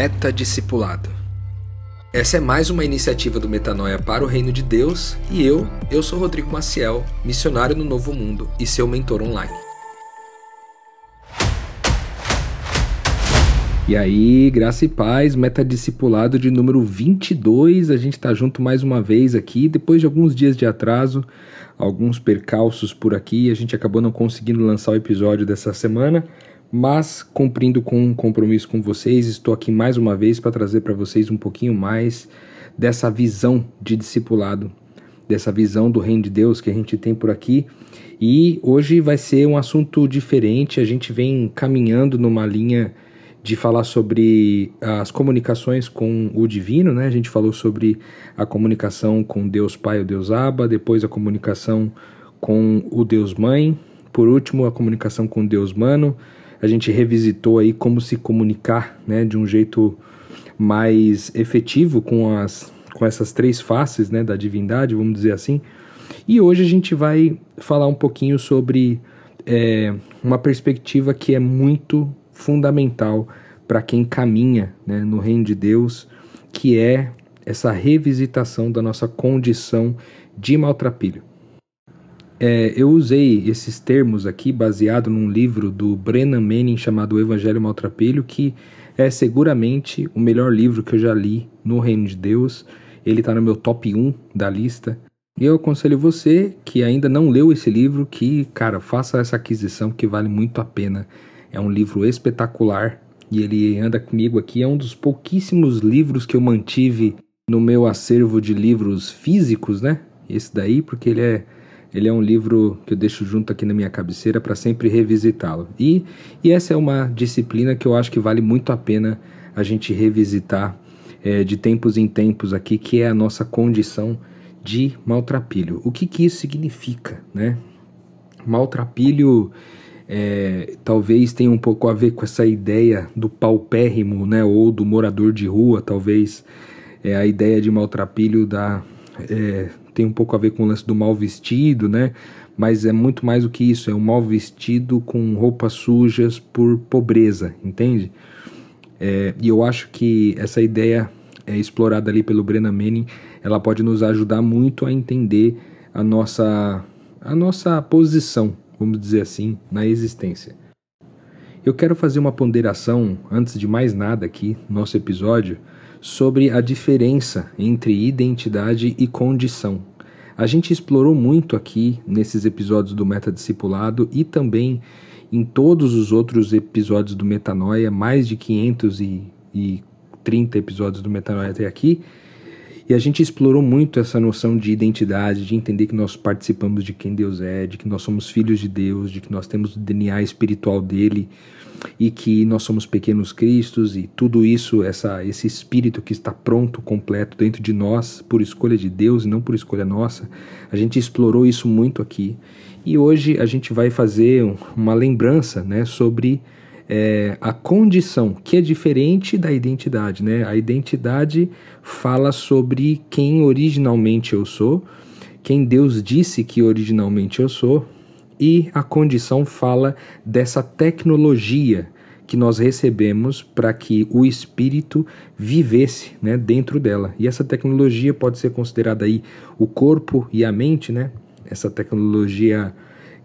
Metadiscipulado. Essa é mais uma iniciativa do Metanoia para o Reino de Deus e eu, eu sou Rodrigo Maciel, missionário no Novo Mundo e seu mentor online. E aí, graça e paz, metadiscipulado de número 22. A gente está junto mais uma vez aqui, depois de alguns dias de atraso, alguns percalços por aqui, a gente acabou não conseguindo lançar o episódio dessa semana, mas cumprindo com um compromisso com vocês, estou aqui mais uma vez para trazer para vocês um pouquinho mais dessa visão de discipulado, dessa visão do reino de Deus que a gente tem por aqui. E hoje vai ser um assunto diferente, a gente vem caminhando numa linha de falar sobre as comunicações com o divino, né? A gente falou sobre a comunicação com Deus Pai, o Deus Abba, depois a comunicação com o Deus Mãe, por último a comunicação com Deus Mano. A gente revisitou aí como se comunicar, né, de um jeito mais efetivo com as com essas três faces, né, da divindade, vamos dizer assim. E hoje a gente vai falar um pouquinho sobre é, uma perspectiva que é muito fundamental para quem caminha né, no reino de Deus, que é essa revisitação da nossa condição de maltrapilho. É, eu usei esses termos aqui baseado num livro do Brennan Manning chamado Evangelho Maltrapilho, que é seguramente o melhor livro que eu já li no Reino de Deus. Ele está no meu top 1 da lista. E eu aconselho você que ainda não leu esse livro que, cara, faça essa aquisição que vale muito a pena. É um livro espetacular e ele anda comigo aqui. É um dos pouquíssimos livros que eu mantive no meu acervo de livros físicos, né? Esse daí, porque ele é, ele é um livro que eu deixo junto aqui na minha cabeceira para sempre revisitá-lo. E, e essa é uma disciplina que eu acho que vale muito a pena a gente revisitar é, de tempos em tempos aqui, que é a nossa condição de maltrapilho. O que, que isso significa, né? Maltrapilho é, talvez tenha um pouco a ver com essa ideia do paupérrimo, né, ou do morador de rua, talvez é, a ideia de maltrapilho da, é, tem um pouco a ver com o lance do mal vestido, né, mas é muito mais do que isso, é um mal vestido com roupas sujas por pobreza, entende? É, e eu acho que essa ideia é explorada ali pelo Brennan Manning, ela pode nos ajudar muito a entender a nossa, a nossa posição vamos dizer assim, na existência. Eu quero fazer uma ponderação, antes de mais nada aqui, no nosso episódio, sobre a diferença entre identidade e condição. A gente explorou muito aqui nesses episódios do Metadiscipulado e também em todos os outros episódios do Metanoia, mais de 530 episódios do Metanoia até aqui, e a gente explorou muito essa noção de identidade, de entender que nós participamos de quem Deus é, de que nós somos filhos de Deus, de que nós temos o DNA espiritual dele e que nós somos pequenos cristos e tudo isso, essa, esse espírito que está pronto, completo dentro de nós por escolha de Deus e não por escolha nossa. A gente explorou isso muito aqui. E hoje a gente vai fazer uma lembrança né, sobre é, a condição, que é diferente da identidade. Né? A identidade fala sobre quem originalmente eu sou, quem Deus disse que originalmente eu sou, e a condição fala dessa tecnologia que nós recebemos para que o espírito vivesse né, dentro dela. E essa tecnologia pode ser considerada aí o corpo e a mente, né? Essa tecnologia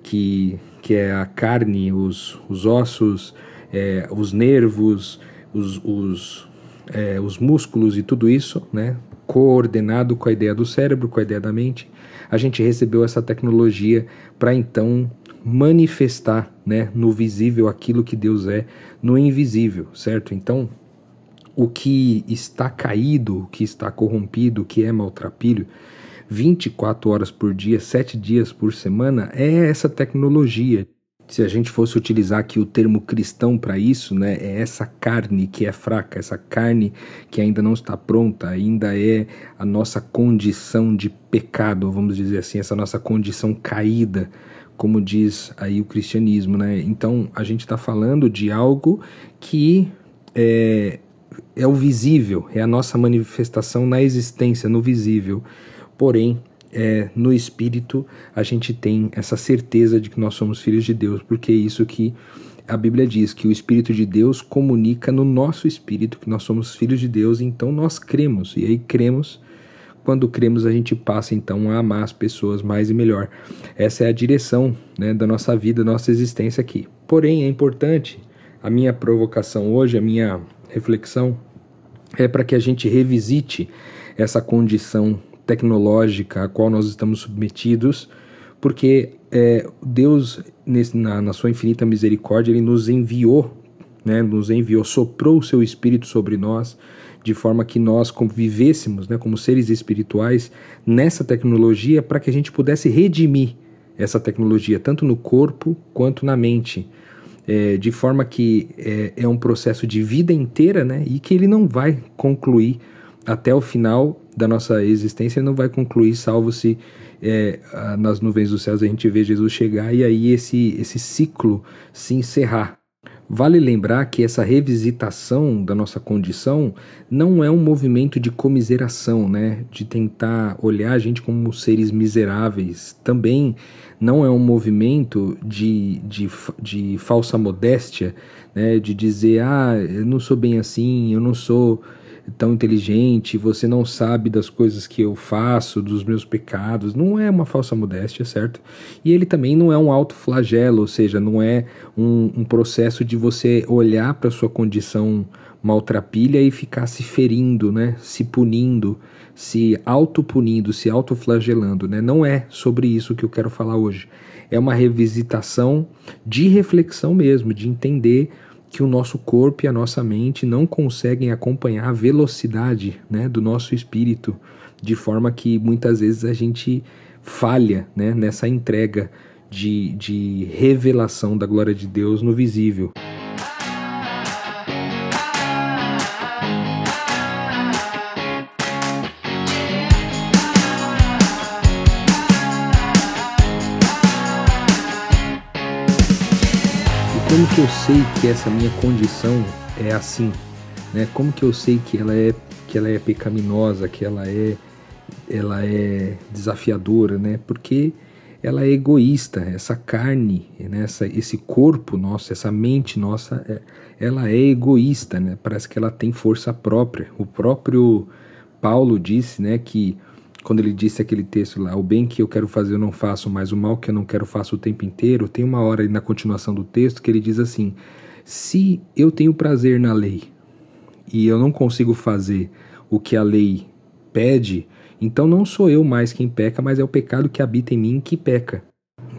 que, que é a carne, os, os ossos, é, os nervos, os, os, é, os músculos e tudo isso, né, coordenado com a ideia do cérebro, com a ideia da mente, a gente recebeu essa tecnologia para então manifestar né, no visível aquilo que Deus é no invisível, certo? Então, o que está caído, o que está corrompido, o que é maltrapilho, 24 horas por dia, 7 dias por semana, é essa tecnologia se a gente fosse utilizar aqui o termo cristão para isso, né, é essa carne que é fraca, essa carne que ainda não está pronta, ainda é a nossa condição de pecado, vamos dizer assim, essa nossa condição caída, como diz aí o cristianismo, né? Então a gente está falando de algo que é, é o visível, é a nossa manifestação na existência, no visível. Porém, é, no espírito a gente tem essa certeza de que nós somos filhos de Deus, porque é isso que a Bíblia diz que o Espírito de Deus comunica no nosso espírito que nós somos filhos de Deus, então nós cremos, e aí cremos. Quando cremos, a gente passa então a amar as pessoas mais e melhor. Essa é a direção né, da nossa vida, da nossa existência aqui. Porém, é importante, a minha provocação hoje, a minha reflexão, é para que a gente revisite essa condição tecnológica a qual nós estamos submetidos, porque é, Deus, nesse, na, na, sua infinita misericórdia, Ele nos enviou, né, nos enviou, soprou o seu Espírito sobre nós, de forma que nós convivêssemos né, como seres espirituais nessa tecnologia para que a gente pudesse redimir essa tecnologia, tanto no corpo quanto na mente. É, de forma que é, é um processo de vida inteira né, e que ele não vai concluir até o final da nossa existência não vai concluir, salvo se é, nas nuvens dos céus a gente vê Jesus chegar e aí esse, esse ciclo se encerrar. Vale lembrar que essa revisitação da nossa condição não é um movimento de comiseração, né? de tentar olhar a gente como seres miseráveis. Também não é um movimento de, de, de falsa modéstia, né? de dizer, ah, eu não sou bem assim, eu não sou tão inteligente, você não sabe das coisas que eu faço, dos meus pecados. Não é uma falsa modéstia, certo? E ele também não é um alto flagelo, ou seja, não é um, um processo de você olhar para sua condição maltrapilha e ficar se ferindo, né? Se punindo, se autopunindo, se autoflagelando, né? Não é sobre isso que eu quero falar hoje. É uma revisitação de reflexão mesmo, de entender que o nosso corpo e a nossa mente não conseguem acompanhar a velocidade né, do nosso espírito, de forma que muitas vezes a gente falha né, nessa entrega de, de revelação da glória de Deus no visível. Que eu sei que essa minha condição é assim? Né? Como que eu sei que ela é que ela é pecaminosa, que ela é ela é desafiadora, né? Porque ela é egoísta, essa carne, né? essa, esse corpo nosso, essa mente nossa, é, ela é egoísta, né? Parece que ela tem força própria. O próprio Paulo disse, né, que quando ele disse aquele texto lá, o bem que eu quero fazer eu não faço, mas o mal que eu não quero faço o tempo inteiro, tem uma hora na continuação do texto que ele diz assim: se eu tenho prazer na lei e eu não consigo fazer o que a lei pede, então não sou eu mais quem peca, mas é o pecado que habita em mim que peca.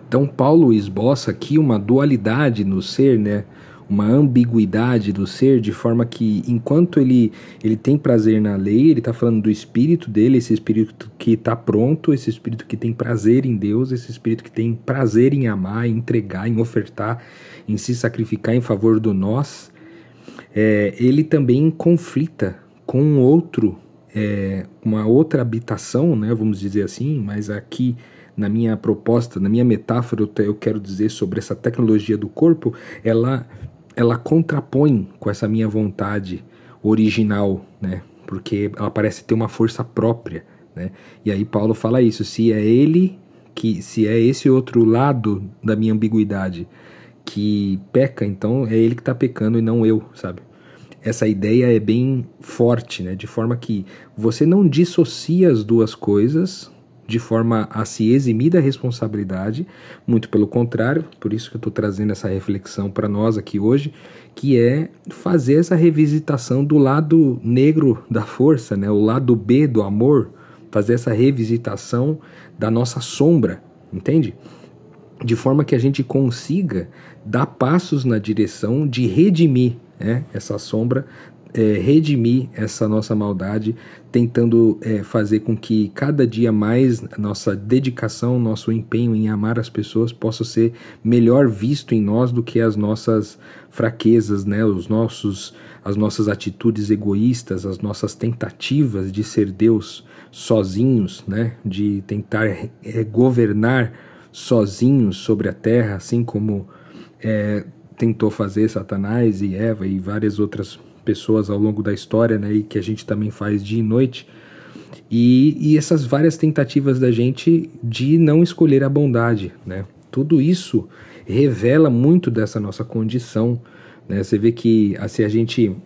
Então Paulo esboça aqui uma dualidade no ser, né? Uma ambiguidade do ser, de forma que enquanto ele, ele tem prazer na lei, ele está falando do espírito dele, esse espírito que está pronto, esse espírito que tem prazer em Deus, esse espírito que tem prazer em amar, em entregar, em ofertar, em se sacrificar em favor do nós, é, ele também conflita com outro, é, uma outra habitação, né, vamos dizer assim, mas aqui na minha proposta, na minha metáfora, eu quero dizer sobre essa tecnologia do corpo, ela ela contrapõe com essa minha vontade original, né? Porque ela parece ter uma força própria, né? E aí Paulo fala isso, se é ele que se é esse outro lado da minha ambiguidade que peca, então é ele que está pecando e não eu, sabe? Essa ideia é bem forte, né? De forma que você não dissocia as duas coisas, de forma a se eximir da responsabilidade, muito pelo contrário, por isso que eu estou trazendo essa reflexão para nós aqui hoje, que é fazer essa revisitação do lado negro da força, né, o lado B do amor, fazer essa revisitação da nossa sombra, entende? De forma que a gente consiga dar passos na direção de redimir né, essa sombra é, redimir essa nossa maldade, tentando é, fazer com que cada dia mais nossa dedicação, nosso empenho em amar as pessoas possa ser melhor visto em nós do que as nossas fraquezas, né? Os nossos, as nossas atitudes egoístas, as nossas tentativas de ser Deus sozinhos, né? De tentar é, governar sozinhos sobre a terra, assim como é, tentou fazer Satanás e Eva e várias outras pessoas ao longo da história, né, e que a gente também faz dia e noite. E, e essas várias tentativas da gente de não escolher a bondade, né? Tudo isso revela muito dessa nossa condição. Né? Você vê que assim, a gente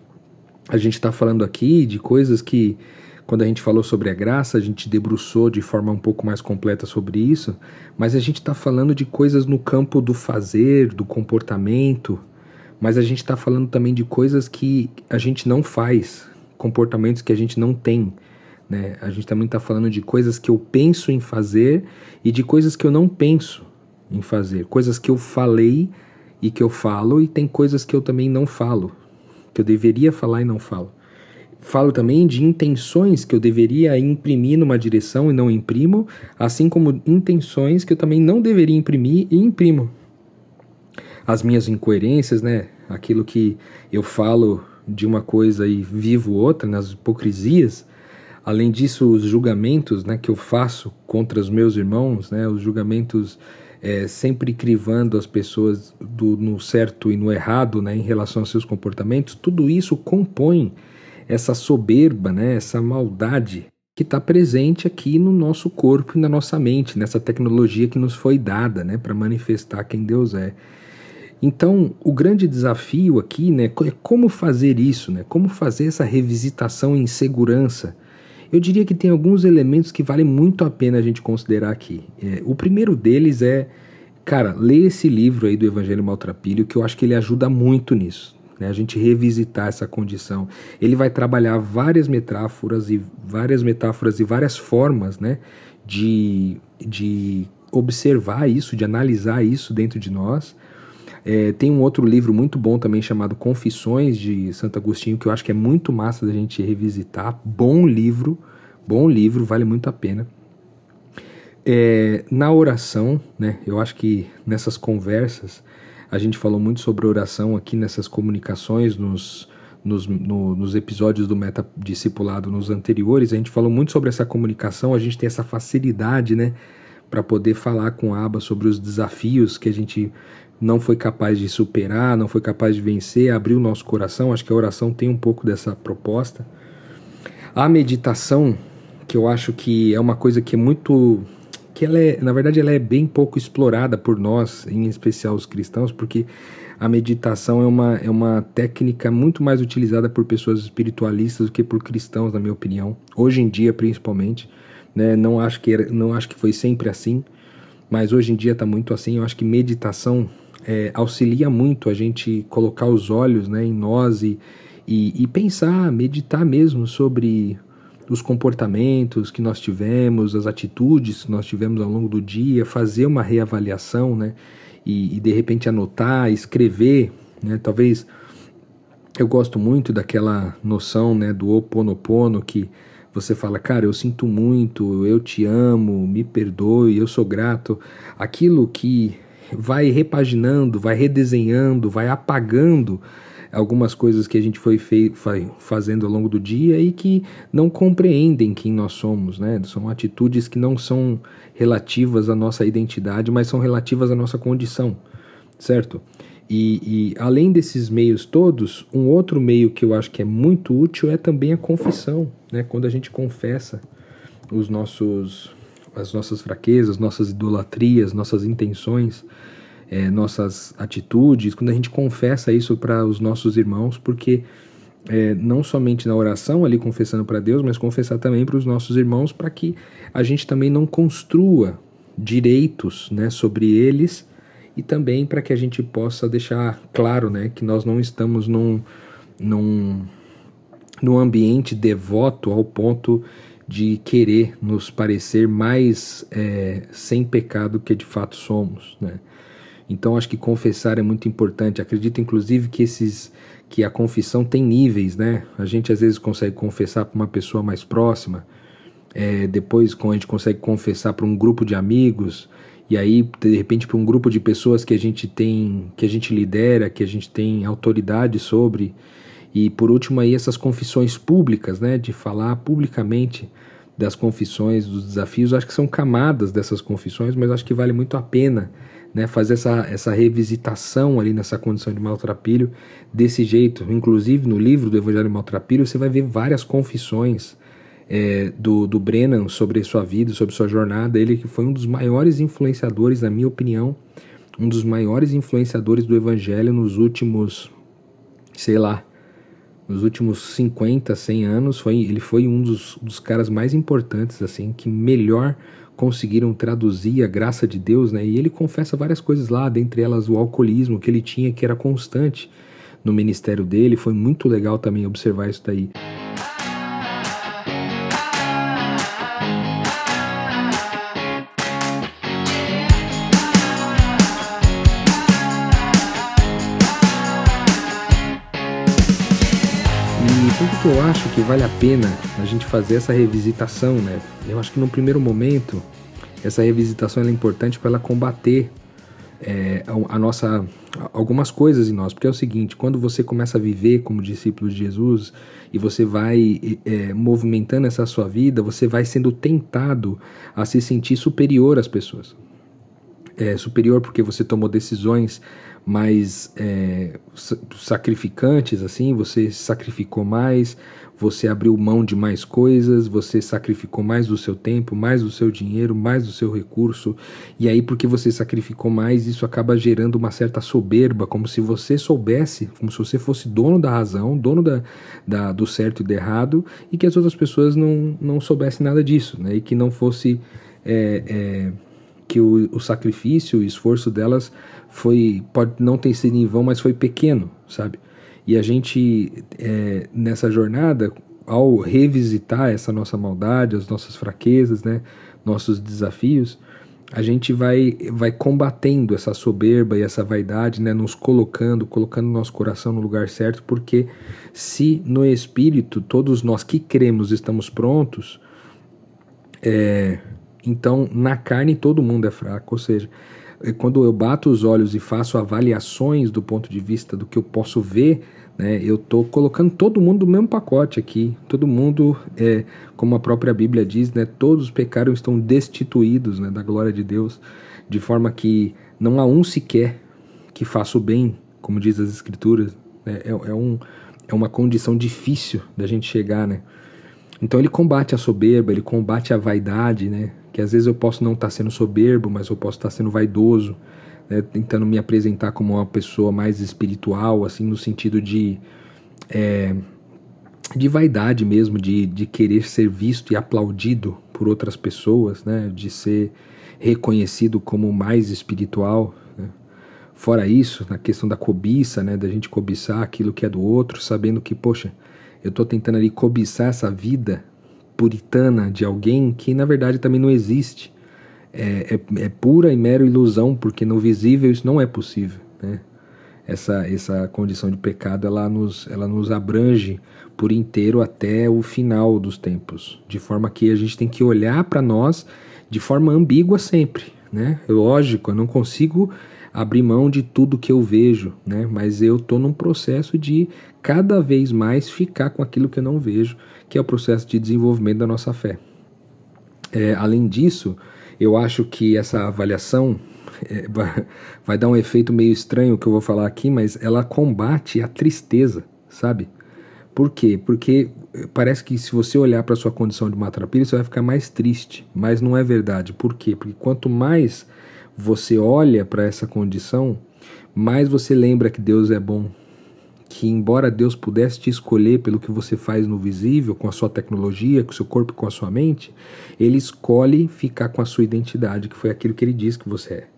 a gente está falando aqui de coisas que quando a gente falou sobre a graça, a gente debruçou de forma um pouco mais completa sobre isso, mas a gente está falando de coisas no campo do fazer, do comportamento, mas a gente está falando também de coisas que a gente não faz, comportamentos que a gente não tem. Né? A gente também está falando de coisas que eu penso em fazer e de coisas que eu não penso em fazer, coisas que eu falei e que eu falo, e tem coisas que eu também não falo, que eu deveria falar e não falo. Falo também de intenções que eu deveria imprimir numa direção e não imprimo, assim como intenções que eu também não deveria imprimir e imprimo. As minhas incoerências, né? Aquilo que eu falo de uma coisa e vivo outra, nas hipocrisias. Além disso, os julgamentos né, que eu faço contra os meus irmãos, né, os julgamentos é, sempre crivando as pessoas do, no certo e no errado né, em relação aos seus comportamentos, tudo isso compõe essa soberba, né, essa maldade que está presente aqui no nosso corpo e na nossa mente, nessa tecnologia que nos foi dada né, para manifestar quem Deus é. Então, o grande desafio aqui né, é como fazer isso, né, como fazer essa revisitação em segurança. Eu diria que tem alguns elementos que vale muito a pena a gente considerar aqui. É, o primeiro deles é, cara, ler esse livro aí do Evangelho Maltrapilho, que eu acho que ele ajuda muito nisso né? a gente revisitar essa condição. Ele vai trabalhar várias metáforas e várias metáforas e várias formas né? de, de observar isso, de analisar isso dentro de nós. É, tem um outro livro muito bom também chamado Confissões de Santo Agostinho, que eu acho que é muito massa da gente revisitar. Bom livro, bom livro, vale muito a pena. É, na oração, né, eu acho que nessas conversas a gente falou muito sobre oração aqui nessas comunicações, nos, nos, no, nos episódios do Meta Discipulado nos anteriores. A gente falou muito sobre essa comunicação, a gente tem essa facilidade, né? Para poder falar com a aba sobre os desafios que a gente não foi capaz de superar, não foi capaz de vencer, abrir o nosso coração. Acho que a oração tem um pouco dessa proposta. A meditação, que eu acho que é uma coisa que é muito que ela é, na verdade, ela é bem pouco explorada por nós, em especial os cristãos, porque a meditação é uma, é uma técnica muito mais utilizada por pessoas espiritualistas do que por cristãos, na minha opinião. Hoje em dia, principalmente, né? Não acho que era, não acho que foi sempre assim, mas hoje em dia está muito assim. Eu acho que meditação é, auxilia muito a gente colocar os olhos, né, em nós e, e, e pensar, meditar mesmo sobre dos comportamentos que nós tivemos, as atitudes que nós tivemos ao longo do dia, fazer uma reavaliação, né? E, e de repente anotar, escrever, né? Talvez eu gosto muito daquela noção, né, do oponopono que você fala, cara, eu sinto muito, eu te amo, me perdoe, eu sou grato. Aquilo que vai repaginando, vai redesenhando, vai apagando algumas coisas que a gente foi fazendo ao longo do dia e que não compreendem quem nós somos, né? São atitudes que não são relativas à nossa identidade, mas são relativas à nossa condição, certo? E, e, além desses meios todos, um outro meio que eu acho que é muito útil é também a confissão, né? Quando a gente confessa os nossos, as nossas fraquezas, nossas idolatrias, nossas intenções, é, nossas atitudes, quando a gente confessa isso para os nossos irmãos, porque é, não somente na oração ali confessando para Deus, mas confessar também para os nossos irmãos, para que a gente também não construa direitos né, sobre eles e também para que a gente possa deixar claro né, que nós não estamos num, num, num ambiente devoto ao ponto de querer nos parecer mais é, sem pecado que de fato somos. Né? Então acho que confessar é muito importante. Acredito inclusive que esses que a confissão tem níveis, né? A gente às vezes consegue confessar para uma pessoa mais próxima, é, depois a gente consegue confessar para um grupo de amigos e aí de repente para um grupo de pessoas que a gente tem, que a gente lidera, que a gente tem autoridade sobre e por último aí essas confissões públicas, né? De falar publicamente das confissões, dos desafios. Acho que são camadas dessas confissões, mas acho que vale muito a pena né, fazer essa, essa revisitação ali nessa condição de maltrapilho desse jeito. Inclusive no livro do Evangelho Maltrapilho você vai ver várias confissões é, do, do Brennan sobre sua vida, sobre sua jornada. Ele que foi um dos maiores influenciadores, na minha opinião, um dos maiores influenciadores do Evangelho nos últimos, sei lá, nos últimos 50, 100 anos. Foi, ele foi um dos, dos caras mais importantes, assim, que melhor conseguiram traduzir a graça de Deus, né? E ele confessa várias coisas lá, dentre elas o alcoolismo que ele tinha, que era constante no ministério dele. Foi muito legal também observar isso daí. Que eu acho que vale a pena a gente fazer essa revisitação, né? Eu acho que no primeiro momento essa revisitação é importante para ela combater é, a, a, nossa algumas coisas em nós, porque é o seguinte: quando você começa a viver como discípulo de Jesus e você vai é, movimentando essa sua vida, você vai sendo tentado a se sentir superior às pessoas. É, superior porque você tomou decisões mais é, sacrificantes, assim, você sacrificou mais, você abriu mão de mais coisas, você sacrificou mais do seu tempo, mais do seu dinheiro, mais do seu recurso, e aí porque você sacrificou mais, isso acaba gerando uma certa soberba, como se você soubesse, como se você fosse dono da razão, dono da, da do certo e do errado, e que as outras pessoas não, não soubessem nada disso, né, e que não fosse... É, é, que o, o sacrifício, o esforço delas foi pode não ter sido em vão, mas foi pequeno, sabe? E a gente é, nessa jornada, ao revisitar essa nossa maldade, as nossas fraquezas, né, nossos desafios, a gente vai vai combatendo essa soberba e essa vaidade, né, nos colocando, colocando nosso coração no lugar certo, porque se no espírito todos nós que cremos estamos prontos, é, então, na carne, todo mundo é fraco. Ou seja, quando eu bato os olhos e faço avaliações do ponto de vista do que eu posso ver, né, eu estou colocando todo mundo no mesmo pacote aqui. Todo mundo, é, como a própria Bíblia diz, né, todos os pecados estão destituídos né, da glória de Deus, de forma que não há um sequer que faça o bem, como diz as Escrituras. Né, é, é, um, é uma condição difícil da gente chegar, né? Então ele combate a soberba, ele combate a vaidade, né? Que às vezes eu posso não estar tá sendo soberbo, mas eu posso estar tá sendo vaidoso, né, tentando me apresentar como uma pessoa mais espiritual, assim, no sentido de é, de vaidade mesmo, de, de querer ser visto e aplaudido por outras pessoas, né, de ser reconhecido como mais espiritual. Né. Fora isso, na questão da cobiça, né, da gente cobiçar aquilo que é do outro, sabendo que, poxa, eu estou tentando ali cobiçar essa vida puritana de alguém que na verdade também não existe. É, é, é, pura e mera ilusão, porque no visível isso não é possível. Né? Essa, essa condição de pecado ela nos, ela nos abrange por inteiro até o final dos tempos, de forma que a gente tem que olhar para nós de forma ambígua sempre. Né? Lógico, eu não consigo abrir mão de tudo que eu vejo, né? mas eu estou num processo de cada vez mais ficar com aquilo que eu não vejo que é o processo de desenvolvimento da nossa fé. É, além disso, eu acho que essa avaliação é, vai, dar um efeito meio estranho que eu vou falar aqui, mas ela combate a tristeza, sabe? Por quê? Porque parece que se você olhar para sua condição de matrapilha, você vai ficar mais triste, mas não é verdade. Por quê? Porque quanto mais você olha para essa condição, mais você lembra que Deus é bom, que embora Deus pudesse te escolher pelo que você faz no visível, com a sua tecnologia, com o seu corpo, com a sua mente, ele escolhe ficar com a sua identidade, que foi aquilo que ele diz que você é,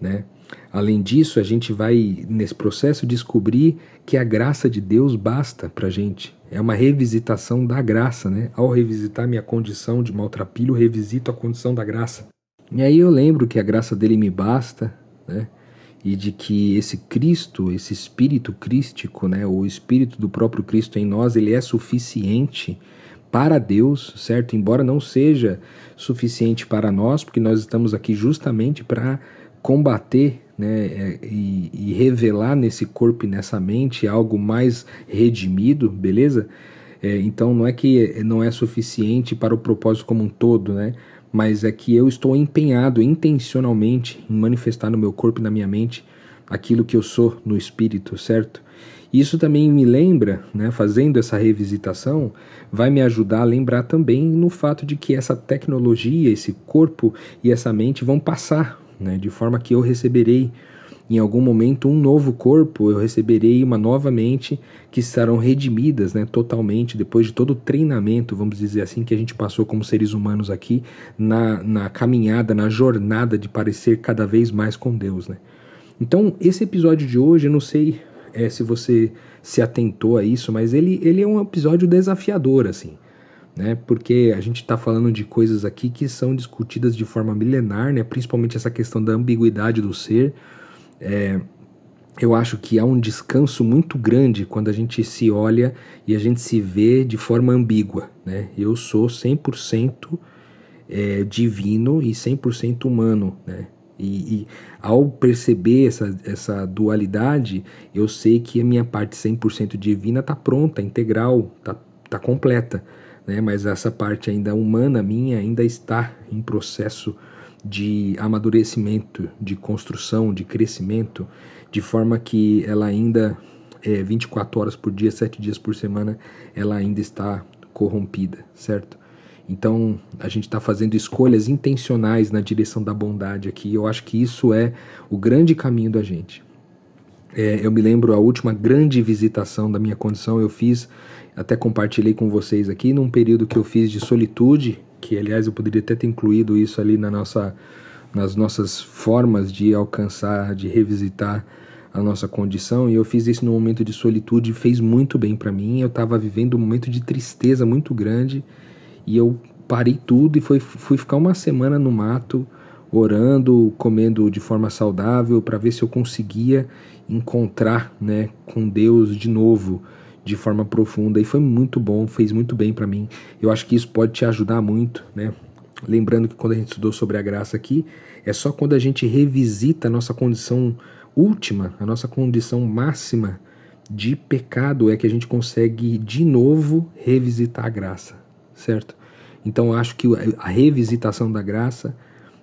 né? Além disso, a gente vai nesse processo descobrir que a graça de Deus basta para gente. É uma revisitação da graça, né? Ao revisitar minha condição de maltrapilho, revisito a condição da graça. E aí eu lembro que a graça dele me basta, né? e de que esse Cristo, esse espírito crístico, né, o espírito do próprio Cristo em nós, ele é suficiente para Deus, certo? Embora não seja suficiente para nós, porque nós estamos aqui justamente para combater né, é, e, e, revelar nesse corpo e nessa mente algo mais redimido, beleza? É, então não é que não é suficiente para o propósito como um todo, né? Mas é que eu estou empenhado intencionalmente em manifestar no meu corpo e na minha mente aquilo que eu sou no espírito, certo? Isso também me lembra, né, fazendo essa revisitação, vai me ajudar a lembrar também no fato de que essa tecnologia, esse corpo e essa mente vão passar, né, de forma que eu receberei em algum momento um novo corpo, eu receberei uma nova mente que estarão redimidas né, totalmente depois de todo o treinamento, vamos dizer assim, que a gente passou como seres humanos aqui na, na caminhada, na jornada de parecer cada vez mais com Deus. Né? Então, esse episódio de hoje, eu não sei é, se você se atentou a isso, mas ele, ele é um episódio desafiador, assim. Né, porque a gente está falando de coisas aqui que são discutidas de forma milenar, né, principalmente essa questão da ambiguidade do ser. É, eu acho que há um descanso muito grande quando a gente se olha e a gente se vê de forma ambígua. Né? Eu sou 100% é, divino e 100% humano. Né? E, e, ao perceber essa, essa dualidade, eu sei que a minha parte 100% divina está pronta, integral, está tá completa. Né? Mas essa parte ainda humana minha ainda está em processo de amadurecimento, de construção, de crescimento, de forma que ela ainda, é, 24 horas por dia, 7 dias por semana, ela ainda está corrompida, certo? Então, a gente está fazendo escolhas intencionais na direção da bondade aqui. Eu acho que isso é o grande caminho da gente. É, eu me lembro a última grande visitação da minha condição, eu fiz, até compartilhei com vocês aqui, num período que eu fiz de solitude, que aliás eu poderia até ter incluído isso ali na nossa, nas nossas formas de alcançar, de revisitar a nossa condição, e eu fiz isso num momento de solitude, fez muito bem para mim. Eu estava vivendo um momento de tristeza muito grande e eu parei tudo e fui ficar uma semana no mato, orando, comendo de forma saudável, para ver se eu conseguia encontrar né, com Deus de novo, de forma profunda. E foi muito bom, fez muito bem para mim. Eu acho que isso pode te ajudar muito, né? Lembrando que quando a gente estudou sobre a graça aqui, é só quando a gente revisita a nossa condição última, a nossa condição máxima de pecado, é que a gente consegue de novo revisitar a graça, certo? Então acho que a revisitação da graça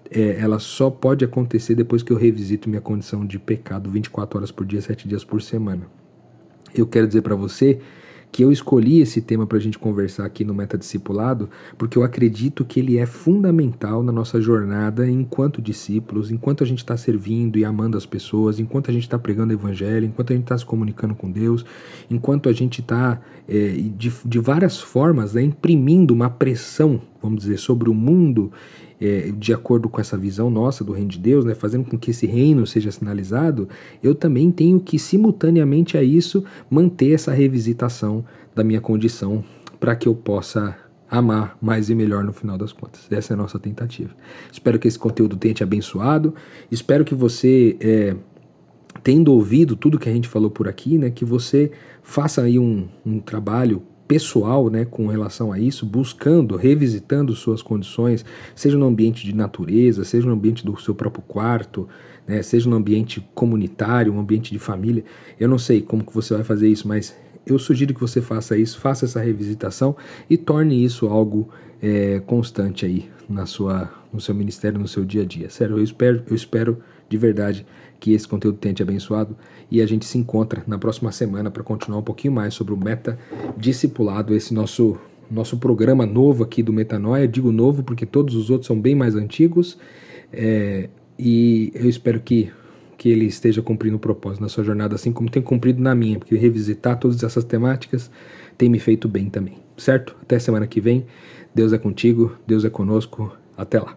é, ela só pode acontecer depois que eu revisito minha condição de pecado 24 horas por dia, 7 dias por semana. Eu quero dizer para você que eu escolhi esse tema para a gente conversar aqui no Metadiscipulado, porque eu acredito que ele é fundamental na nossa jornada enquanto discípulos, enquanto a gente está servindo e amando as pessoas, enquanto a gente está pregando o Evangelho, enquanto a gente está se comunicando com Deus, enquanto a gente está, é, de, de várias formas, né, imprimindo uma pressão, vamos dizer, sobre o mundo é, de acordo com essa visão nossa do reino de Deus, né, fazendo com que esse reino seja sinalizado, eu também tenho que, simultaneamente a isso, manter essa revisitação da minha condição para que eu possa amar mais e melhor no final das contas. Essa é a nossa tentativa. Espero que esse conteúdo tenha te abençoado. Espero que você, é, tendo ouvido tudo que a gente falou por aqui, né, que você faça aí um, um trabalho pessoal né, com relação a isso, buscando, revisitando suas condições, seja no ambiente de natureza, seja no ambiente do seu próprio quarto, né, seja no ambiente comunitário, um ambiente de família. Eu não sei como que você vai fazer isso, mas eu sugiro que você faça isso, faça essa revisitação e torne isso algo é, constante aí na sua, no seu ministério, no seu dia a dia. Sério, eu espero, eu espero de verdade que esse conteúdo tenha te abençoado e a gente se encontra na próxima semana para continuar um pouquinho mais sobre o Meta Discipulado, esse nosso nosso programa novo aqui do Metanoia. Digo novo porque todos os outros são bem mais antigos é, e eu espero que que ele esteja cumprindo o propósito na sua jornada, assim como tem cumprido na minha, porque revisitar todas essas temáticas tem me feito bem também, certo? Até semana que vem. Deus é contigo, Deus é conosco. Até lá.